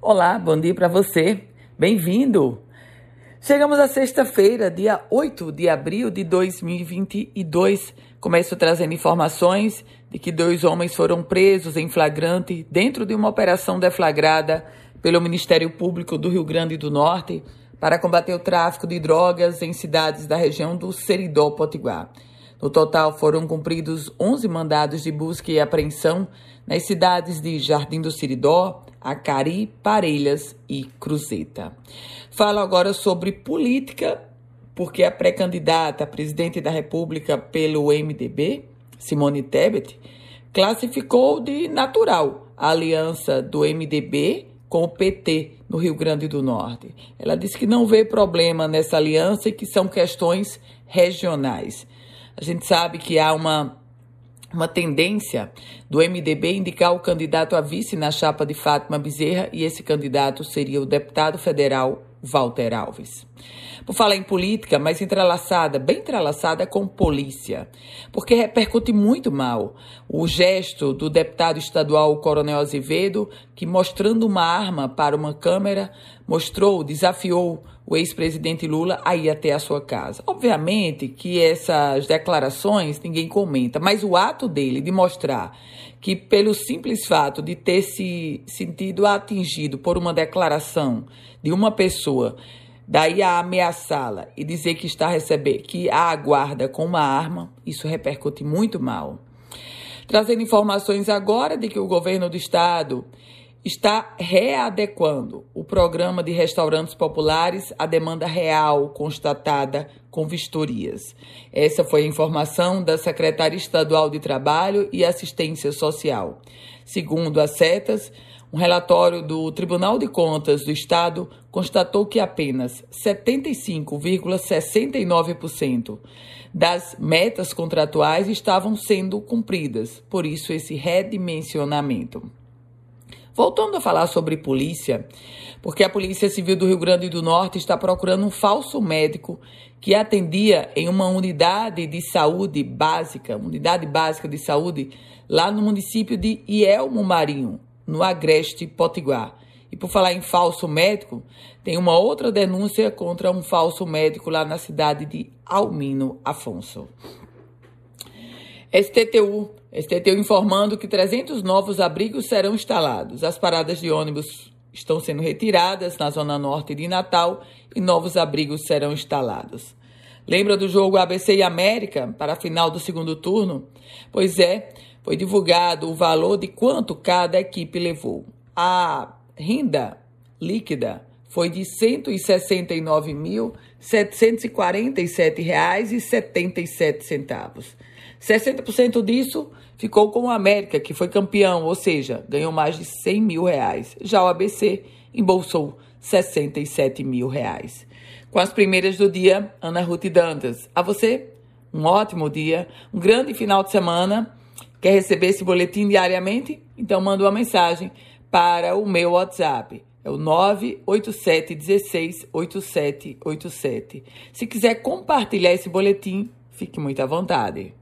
Olá, bom dia para você. Bem-vindo. Chegamos à sexta-feira, dia 8 de abril de 2022. Começo trazendo informações de que dois homens foram presos em flagrante dentro de uma operação deflagrada pelo Ministério Público do Rio Grande do Norte para combater o tráfico de drogas em cidades da região do Seridó Potiguar. No total, foram cumpridos 11 mandados de busca e apreensão nas cidades de Jardim do Siridó, Acari, Parelhas e Cruzeta. Falo agora sobre política, porque a pré-candidata a presidente da República pelo MDB, Simone Tebet, classificou de natural a aliança do MDB com o PT no Rio Grande do Norte. Ela disse que não vê problema nessa aliança e que são questões regionais. A gente sabe que há uma, uma tendência do MDB indicar o candidato a vice na chapa de Fátima Bezerra e esse candidato seria o deputado federal Walter Alves. Por falar em política, mas entrelaçada, bem entrelaçada com polícia, porque repercute muito mal o gesto do deputado estadual Coronel Azevedo, que mostrando uma arma para uma câmera, mostrou, desafiou o ex-presidente Lula a ir até a sua casa. Obviamente que essas declarações ninguém comenta, mas o ato dele de mostrar que, pelo simples fato de ter se sentido atingido por uma declaração de uma pessoa, daí a ameaçá-la e dizer que está a receber, que a aguarda com uma arma, isso repercute muito mal. Trazendo informações agora de que o governo do estado está readequando o programa de restaurantes populares à demanda real constatada com vistorias. Essa foi a informação da Secretaria Estadual de Trabalho e Assistência Social. Segundo as setas, um relatório do Tribunal de Contas do Estado constatou que apenas 75,69% das metas contratuais estavam sendo cumpridas, por isso esse redimensionamento. Voltando a falar sobre polícia, porque a Polícia Civil do Rio Grande do Norte está procurando um falso médico que atendia em uma unidade de saúde básica, unidade básica de saúde, lá no município de Ielmo Marinho, no Agreste Potiguar. E por falar em falso médico, tem uma outra denúncia contra um falso médico lá na cidade de Almino Afonso. STTU STTU informando que 300 novos abrigos serão instalados. As paradas de ônibus estão sendo retiradas na zona norte de Natal e novos abrigos serão instalados. Lembra do jogo ABC e América para a final do segundo turno? Pois é, foi divulgado o valor de quanto cada equipe levou. A renda líquida foi de R$ 169.747,77. 60% disso ficou com o América, que foi campeão, ou seja, ganhou mais de 100 mil reais. Já o ABC embolsou 67 mil reais. Com as primeiras do dia, Ana Ruth Dantas. A você, um ótimo dia, um grande final de semana. Quer receber esse boletim diariamente? Então manda uma mensagem para o meu WhatsApp. É o 987168787. Se quiser compartilhar esse boletim, fique muito à vontade.